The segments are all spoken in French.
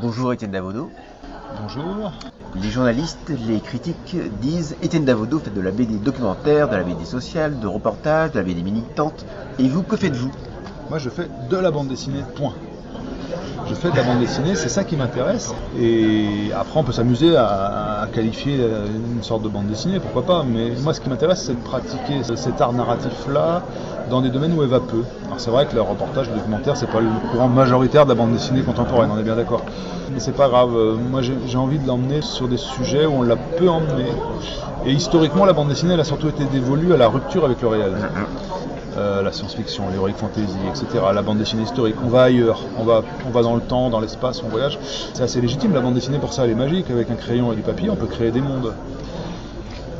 Bonjour Étienne Davodo. Bonjour. Les journalistes, les critiques disent Étienne Davodo fait de la BD documentaire, de la BD sociale, de reportage, de la BD militante. Et vous, que faites-vous? Moi, je fais de la bande dessinée, point. Je fais de la bande dessinée, c'est ça qui m'intéresse. Et après, on peut s'amuser à, qualifier une sorte de bande dessinée, pourquoi pas. Mais moi, ce qui m'intéresse, c'est de pratiquer cet art narratif-là dans des domaines où elle va peu. Alors c'est vrai que le reportage, le documentaire, c'est pas le courant majoritaire de la bande dessinée contemporaine, on est bien d'accord. Mais c'est pas grave. Moi, j'ai envie de l'emmener sur des sujets où on l'a peu emmené. Et historiquement, la bande dessinée, elle a surtout été dévolue à la rupture avec le réel. Euh, la science-fiction, l'heroic fantasy, etc., la bande dessinée historique. On va ailleurs, on va, on va dans le temps, dans l'espace, on voyage. C'est assez légitime, la bande dessinée pour ça, elle est magique. Avec un crayon et du papier, on peut créer des mondes.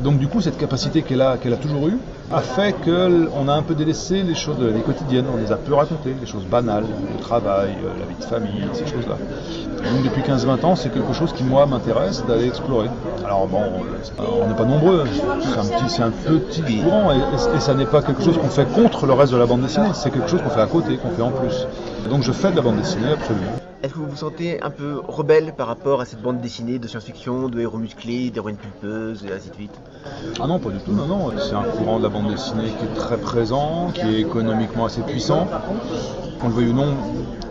Donc du coup, cette capacité qu'elle a, qu'elle a toujours eue a fait qu'on a un peu délaissé les choses, les quotidiennes, on les a peu racontées, les choses banales, le travail, euh, la vie de famille, ces choses-là. Donc depuis 15-20 ans, c'est quelque chose qui moi m'intéresse d'aller explorer. Alors bon, on n'est pas nombreux, c'est un petit, c'est un petit courant et, ça n'est pas quelque chose qu'on fait contre le reste de la bande dessinée, c'est quelque chose qu'on fait à côté, qu'on fait en plus. Donc je fais de la bande dessinée absolument. Est-ce que vous vous sentez un peu rebelle par rapport à cette bande dessinée de science-fiction, de héros musclés, d'héroïnes pulpeuses et ainsi de suite? Ah non, pas du tout, non, non. C'est un courant de la bande dessinée qui est très présent, qui est économiquement assez puissant. Qu'on le veuille ou non,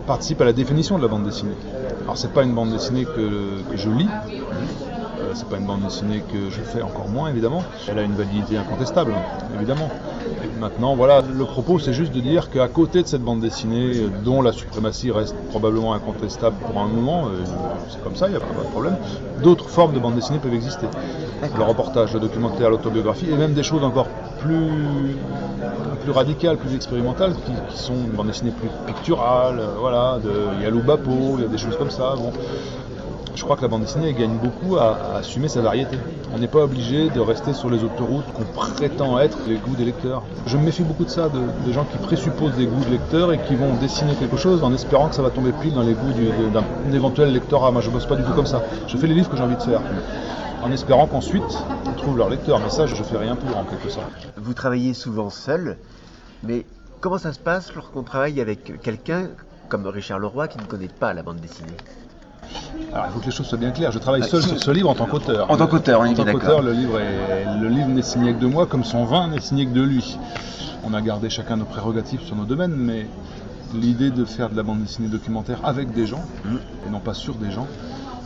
participe à la définition de la bande dessinée. Alors c'est pas une bande dessinée que, que je lis, c'est pas une bande dessinée que je fais encore moins évidemment. Elle a une validité incontestable, évidemment. maintenant, voilà, le propos c'est juste de dire qu'à côté de cette bande dessinée, euh, dont la suprématie reste probablement incontestable pour un moment, euh, c'est comme ça, il n'y a pas de problème, d'autres formes de bande dessinée peuvent exister. Le reportage, le documentaire, l'autobiographie, et même des choses encore plus, plus radicales, plus expérimentales, qui, sont une bande dessinée plus picturale, voilà, de, il y a Loubapo, il y a des choses comme ça. Bon je crois que la bande dessinée gagne beaucoup à, assumer sa variété. On n'est pas obligé de rester sur les autoroutes qu'on prétend être les goûts des lecteurs. Je me méfie beaucoup de ça, de, gens qui présupposent des goûts de lecteurs et qui vont dessiner quelque chose en espérant que ça va tomber pile dans les goûts d'un éventuel lectorat. Moi, je bosse pas du tout comme ça. Je fais les livres que j'ai envie de faire en espérant qu'ensuite on trouve leur lecteur. Mais ça, je fais rien pour en quelque sorte. Vous travaillez souvent seul, mais comment ça se passe lorsqu'on travaille avec quelqu'un comme Richard Leroy qui ne connaît pas la bande dessinée? Alors, il faut que les choses soient bien claires. Je travaille seul sur ce livre en tant qu'auteur. En tant qu'auteur, En tant qu'auteur, le livre le livre n'est signé que de moi, comme son vin n'est signé que de lui. On a gardé chacun nos prérogatives sur nos domaines, mais l'idée de faire de la bande dessinée documentaire avec des gens, mmh. et non pas sur des gens,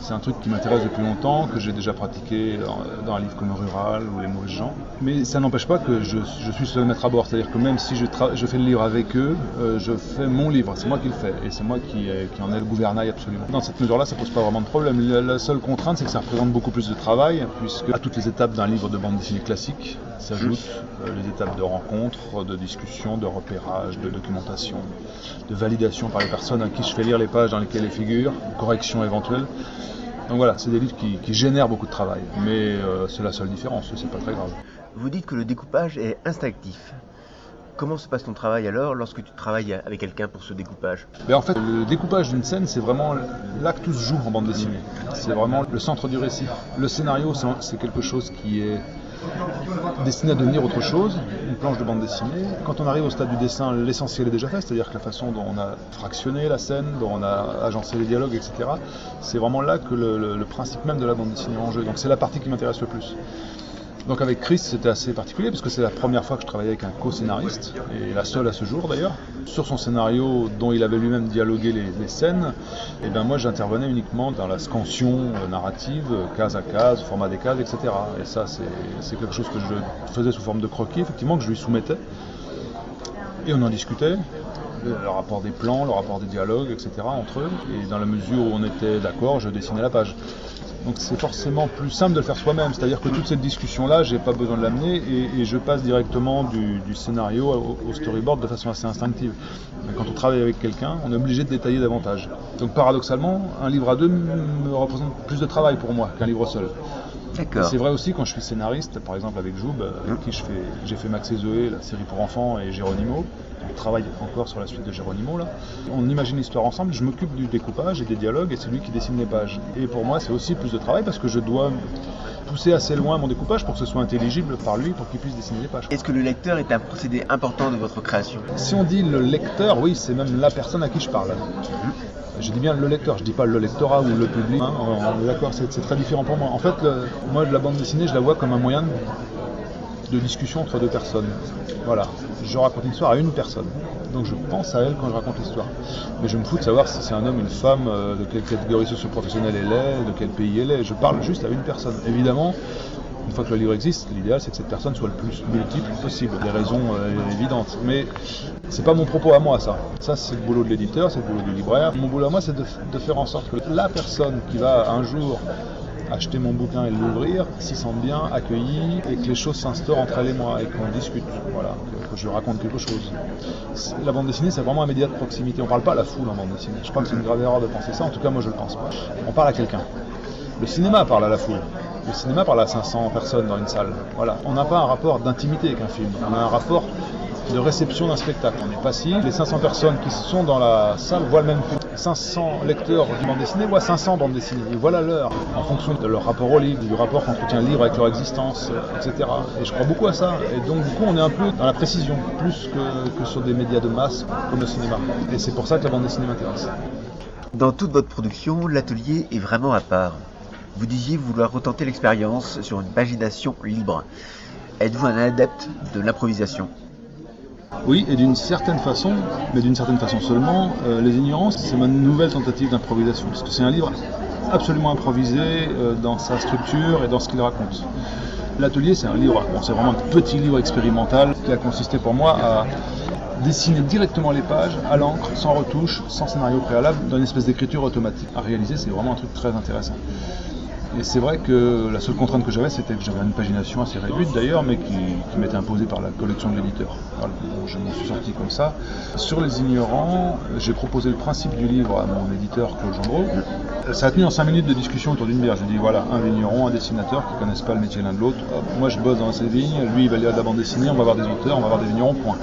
c'est un truc qui m'intéresse depuis longtemps, que j'ai déjà pratiqué dans, un livre comme Rural ou Les mauvais gens. Mais ça n'empêche pas que je, suis seul maître à bord. C'est-à-dire que même si je, fais le livre avec eux, euh, je fais mon livre. C'est moi qui le fais. Et c'est moi qui, en ai le gouvernail absolument. Dans cette mesure-là, ça pose pas vraiment de problème. La, seule contrainte, c'est que ça représente beaucoup plus de travail, puisque à toutes les étapes d'un livre de bande dessinée classique s'ajoutent euh, les étapes de rencontre, de discussion, de repérage, de documentation, de validation par les personnes à qui je fais lire les pages dans lesquelles elles figurent, correction éventuelle. Donc voilà, c'est des livres qui, génèrent beaucoup de travail, mais euh, c'est la seule différence, c'est pas très grave. Vous dites que le découpage est instinctif. Comment se passe ton travail alors lorsque tu travailles avec quelqu'un pour ce découpage? Ben, En fait, le découpage d'une scène, c'est vraiment là que tout se joue en bande dessinée. C'est vraiment le centre du récit. Le scénario, c'est quelque chose qui est destiné à devenir autre chose, une planche de bande dessinée. Quand on arrive au stade du dessin, l'essentiel est déjà fait, c'est-à-dire que la façon dont on a fractionné la scène, dont on a agencé les dialogues, etc., c'est vraiment là que le, principe même de la bande dessinée est en jeu. Donc c'est la partie qui m'intéresse le plus. Donc avec Chris, c'était assez particulier parce que c'est la première fois que je travaillais avec un co-scénariste, et la seule à ce jour d'ailleurs. Sur son scénario dont il avait lui-même dialogué les, scènes, et ben moi j'intervenais uniquement dans la scansion euh, narrative, case à case, format des cases, etc. Et ça c'est quelque chose que je faisais sous forme de croquis, effectivement, que je lui soumettais. Et on en discutait, le rapport des plans, le rapport des dialogues, etc. entre eux. Et dans la mesure où on était d'accord, je dessinais la page. Donc c'est forcément plus simple de le faire soi-même. C'est-à-dire que toute cette discussion-là, j'ai pas besoin de l'amener et, je passe directement du, scénario au, storyboard de façon assez instinctive. Mais quand on travaille avec quelqu'un, on est obligé de détailler davantage. Donc paradoxalement, un livre à deux me représente plus de travail pour moi qu'un livre seul. C'est vrai aussi quand je suis scénariste, par exemple avec Joub, euh, avec qui je fais, j'ai fait Max et Zoé, la série pour enfants, et Géronimo. On travaille encore sur la suite de Géronimo là. On imagine l'histoire ensemble, je m'occupe du découpage et des dialogues, et c'est lui qui dessine les pages. Et pour moi, c'est aussi plus de travail parce que je dois pousser assez loin mon découpage pour que ce soit intelligible par lui, pour qu'il puisse dessiner les pages. Est-ce que le lecteur est un procédé important de votre création? Si on dit le lecteur, oui, c'est même la personne à qui je parle. Je dis bien le lecteur, je dis pas le lectorat ou le public. hein, on est d'accord, c'est très différent pour moi. En fait, moi, la bande dessinée, je la vois comme un moyen de discussion entre deux personnes. Voilà, je raconte une histoire à une personne. Donc je pense à elle quand je raconte l'histoire. Mais je me fous de savoir si c'est un homme, une femme, euh, de quelle catégorie socio-professionnelle elle est, de quel pays elle est. Je parle juste à une personne. Évidemment, une fois que le livre existe, l'idéal c'est que cette personne soit le plus multiple possible. Des raisons euh, évidentes. Mais c'est pas mon propos à moi ça. Ça c'est le boulot de l'éditeur, c'est le boulot du libraire. Mon boulot à moi c'est de, faire en sorte que la personne qui va un jour acheter mon bouquin et l'ouvrir, s'y sente bien, accueilli, et que les choses s'instaurent entre elle et moi, et qu'on discute, voilà, que, je raconte quelque chose. La bande dessinée, c'est vraiment un média de proximité. On parle pas à la foule en bande dessinée. Je crois que c'est une grave erreur de penser ça, en tout cas moi je le pense pas. On parle à quelqu'un. Le cinéma parle à la foule. Le cinéma parle à 500 personnes dans une salle. Voilà. On n'a pas un rapport d'intimité avec un film. On a un rapport de réception d'un spectacle. On est passif. Les 500 personnes qui sont dans la salle voient le même film. 500 lecteurs du bande dessinée voient 500 bandes dessinées. La leur en fonction de leur rapport au livre, du rapport qu'entretient le livre avec leur existence, etc. Et je crois beaucoup à ça. Et donc, du coup, on est un peu dans la précision, plus que, que sur des médias de masse comme le cinéma. Et c'est pour ça que la bande dessinée m'intéresse. Dans toute votre production, l'atelier est vraiment à part. Vous disiez vouloir retenter l'expérience sur une pagination libre. Êtes-vous un adepte de l'improvisation? Oui, et d'une certaine façon, mais d'une certaine façon seulement, euh, Les Ignorances, c'est ma nouvelle tentative d'improvisation, parce que c'est un livre absolument improvisé euh, dans sa structure et dans ce qu'il raconte. L'atelier, c'est un livre, bon, c'est vraiment un petit livre expérimental qui a consisté pour moi à dessiner directement les pages à l'encre, sans retouche, sans scénario préalable, dans une espèce d'écriture automatique. À réaliser, c'est vraiment un truc très intéressant. Et c'est vrai que la seule contrainte que j'avais, c'était que j'avais une pagination assez réduite d'ailleurs, mais qui, m'était imposée par la collection de l'éditeur. Je m'en suis sorti comme ça. Sur les ignorants, j'ai proposé le principe du livre à mon éditeur Claude Gendreau. Ça a tenu en 5 minutes de discussion autour d'une bière. Je dis voilà, un vigneron, un dessinateur qui ne connaissent pas le métier l'un de l'autre. Moi je bosse dans ces vignes, lui il va lire de la bande dessinée, on va avoir des auteurs, on va avoir des vignerons, point.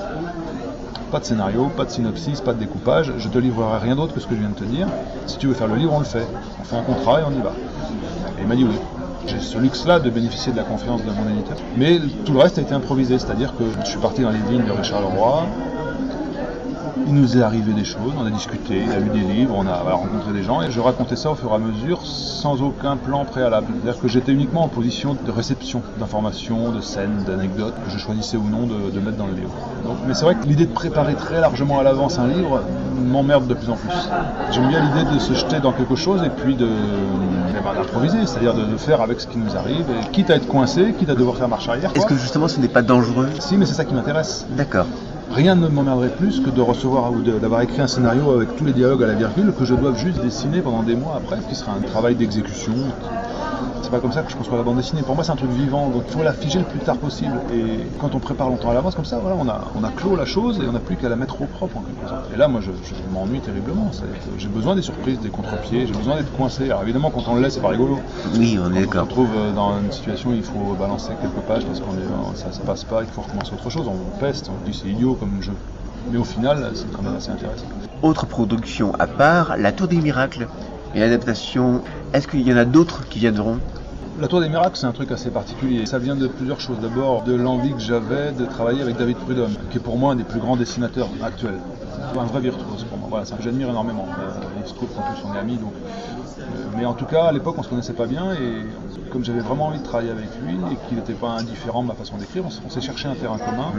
Pas de scénario, pas de synopsis, pas de découpage. Je te livrerai rien d'autre que ce que je viens de te dire. Si tu veux faire le livre, on le fait. On fait un contrat et on y va. Et il m'a dit oui. J'ai ce luxe-là de bénéficier de la confiance de mon éditeur. Mais tout le reste a été improvisé, c'est-à-dire que je suis parti dans les vignes de Richard Leroy. Il nous est arrivé des choses, on a discuté, il a lu des livres, on a rencontré des gens et je racontais ça au fur et à mesure sans aucun plan préalable. C'est-à-dire que j'étais uniquement en position de réception d'informations, de scènes, d'anecdotes que je choisissais ou non de, de mettre dans le livre. Donc, mais c'est vrai que l'idée de préparer très largement à l'avance un livre m'emmerde de plus en plus. J'aime bien l'idée de se jeter dans quelque chose et puis de eh ben, d'improviser, c'est-à-dire de, de faire avec ce qui nous arrive, et quitte à être coincé, quitte à devoir faire marche arrière. Est-ce que justement ce n'est pas dangereux? Si, mais c'est ça qui m'intéresse. D'accord. Rien ne m'emmerderait plus que de recevoir ou d'avoir écrit un scénario avec tous les dialogues à la virgule que je dois juste dessiner pendant des mois après, ce qui sera un travail d'exécution. C'est pas comme ça que je conçois la bande dessinée. Pour moi, c'est un truc vivant, donc il faut la figer le plus tard possible. Et quand on prépare longtemps à l'avance, comme ça, voilà, on a, on a clos la chose et on n'a plus qu'à la mettre au propre en quelque sorte. Et là, moi, je, je m'ennuie terriblement. J'ai besoin des surprises, des contre-pieds, j'ai besoin d'être coincé. Alors évidemment, quand on le laisse, c'est pas rigolo. Oui, on est On se d'accord. retrouve euh, dans une situation où il faut balancer quelques pages parce qu'on est, ça se passe pas, il faut recommencer autre chose. On peste, on dit c'est idiot comme jeu. Mais au final, c'est quand même assez intéressant. Autre production à part, La Tour des Miracles. Une adaptation. Est-ce qu'il y en a d'autres qui viendront? La Tour des Miracles, c'est un truc assez particulier. Ça vient de plusieurs choses. D'abord, de l'envie que j'avais de travailler avec David Prudhomme, qui est pour moi un des plus grands dessinateurs actuels. Un vrai virtuose c'est un que j'admire énormément. Euh, il se trouve qu'en plus on est amis, mais en tout cas, à l'époque, on se connaissait pas bien et comme j'avais vraiment envie de travailler avec lui et qu'il n'était pas indifférent de ma façon d'écrire, on s'est cherché un terrain commun.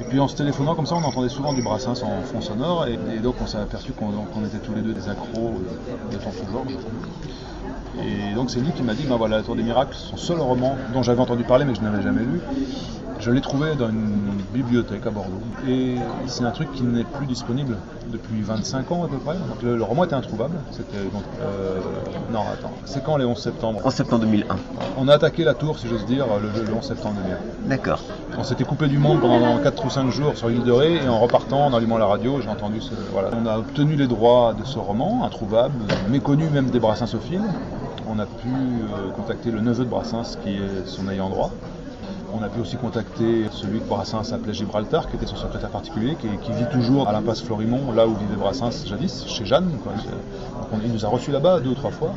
Et puis en se téléphonant comme ça, on entendait souvent du brassin en fond sonore et, donc on s'est aperçu qu'on était tous les deux des accros de Tonton Georges. Et donc c'est lui qui m'a dit, ben voilà, La Tour des Miracles, son seul roman dont j'avais entendu parler mais je n'avais jamais lu. Je l'ai trouvé dans une bibliothèque à Bordeaux. Et c'est un truc qui n'est plus disponible depuis 25 ans à peu près. Donc le, le roman était introuvable. C'était donc... euh, non, attends. C'est quand les 11 septembre? En septembre 2001. On a attaqué la tour, si j'ose dire, le, le 11 septembre 2000. D'accord. On s'était coupé du monde pendant 4 ou 5 jours sur l'île de Ré et en repartant, en allumant la radio, j'ai entendu ce. Voilà. On a obtenu les droits de ce roman, introuvable, méconnu même des Brassinsophiles. On a pu euh, contacter le neveu de Brassens qui est son ayant droit. On a pu aussi contacter celui que Brassens appelait Gibraltar, qui était son secrétaire particulier, qui, vit toujours à l'impasse Florimont, là où vivait Brassens jadis, chez Jeanne. il nous a reçus là-bas deux ou trois fois.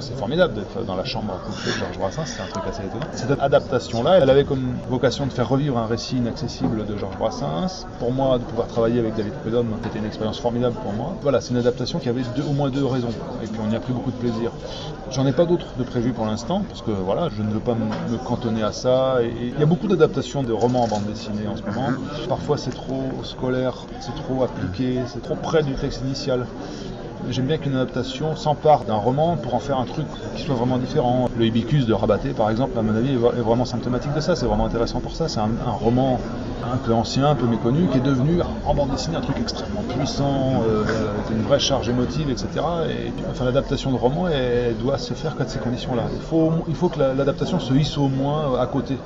C'est formidable d'être dans la chambre de Georges Brassens, c'est un truc assez étonnant. Cette adaptation-là, elle avait comme vocation de faire revivre un récit inaccessible de Georges Brassens. Pour moi, de pouvoir travailler avec David Prudhomme, c'était une expérience formidable pour moi. Voilà, c'est une adaptation qui avait au moins deux raisons, et puis on y a pris beaucoup de plaisir. J'en ai pas d'autres de prévues pour l'instant, parce que voilà, je ne veux pas me cantonner à ça. Il y a beaucoup d'adaptations de romans en bande dessinée en ce moment. Parfois c'est trop scolaire, c'est trop appliqué, c'est trop près du texte initial. J'aime bien qu'une adaptation s'empare d'un roman pour en faire un truc qui soit vraiment différent. Le Hibicus de Rabaté, par exemple, à mon avis, est vraiment symptomatique de ça. C'est vraiment intéressant pour ça. C'est un, roman un peu ancien, un peu méconnu, qui est devenu en bande dessinée un truc extrêmement puissant, euh, avec une vraie charge émotive, etc. Et enfin, l'adaptation de roman, elle, doit se faire qu'à ces conditions-là. Il faut, il faut que l'adaptation se hisse au moins à côté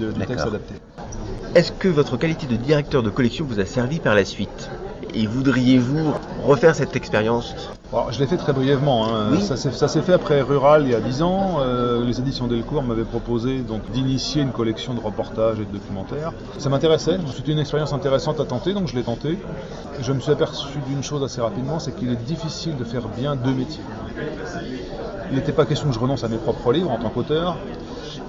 de, du texte adapté. Est-ce que votre qualité de directeur de collection vous a servi par la suite? Et voudriez-vous refaire cette expérience Je l'ai fait très brièvement. Hein. Ça s'est fait après Rural il y a 10 ans. Euh, les éditions Delcourt m'avaient proposé d'initier une collection de reportages et de documentaires. Ça m'intéressait. C'était une expérience intéressante à tenter, donc je l'ai tenté. Je me suis aperçu d'une chose assez rapidement, c'est qu'il est difficile de faire bien deux métiers. Il n'était pas question que je renonce à mes propres livres en tant qu'auteur,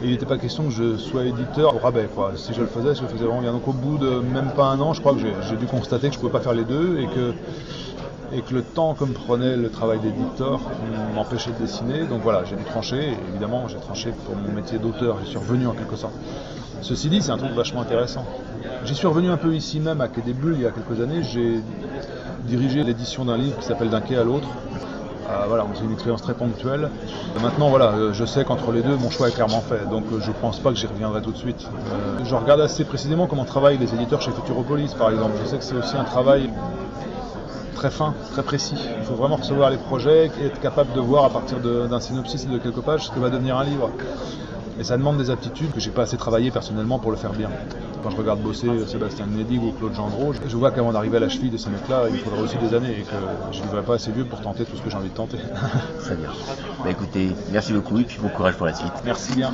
et il n'était pas question que je sois éditeur au rabais. Quoi. Si je le faisais, je le faisais vraiment bien. Donc au bout de même pas un an, je crois que j'ai dû constater que je ne pouvais pas faire les deux et que, et que le temps que me prenait le travail d'éditeur m'empêchait de dessiner. Donc voilà, j'ai dû trancher. Évidemment, j'ai tranché pour mon métier d'auteur. J'y suis revenu en quelque sorte. Ceci dit, c'est un truc vachement intéressant. J'y suis revenu un peu ici même à Quai des Bulles il y a quelques années. J'ai dirigé l'édition d'un livre qui s'appelle D'un quai à l'autre, euh, voilà, c'est une expérience très ponctuelle. Maintenant, voilà, euh, je sais qu'entre les deux, mon choix est clairement fait, donc euh, je ne pense pas que j'y reviendrai tout de suite. je regarde assez précisément comment travaillent les éditeurs chez Futuropolis, par exemple. Je sais que c'est aussi un travail très fin, très précis. Il faut vraiment recevoir les projets et être capable de voir à partir d'un synopsis et de quelques pages ce que va devenir un livre. Et ça demande des aptitudes que j'ai pas assez travaillé personnellement pour le faire bien. Quand je regarde bosser Sébastien Nedig ou Claude Gendreau, je vois qu'avant d'arriver à la cheville de ces mecs-là, il faudrait aussi des années et que je ne vivrai pas assez vieux pour tenter tout ce que j'ai envie de tenter. Très bien. Bah écoutez, merci beaucoup et puis bon courage pour la suite. Merci bien.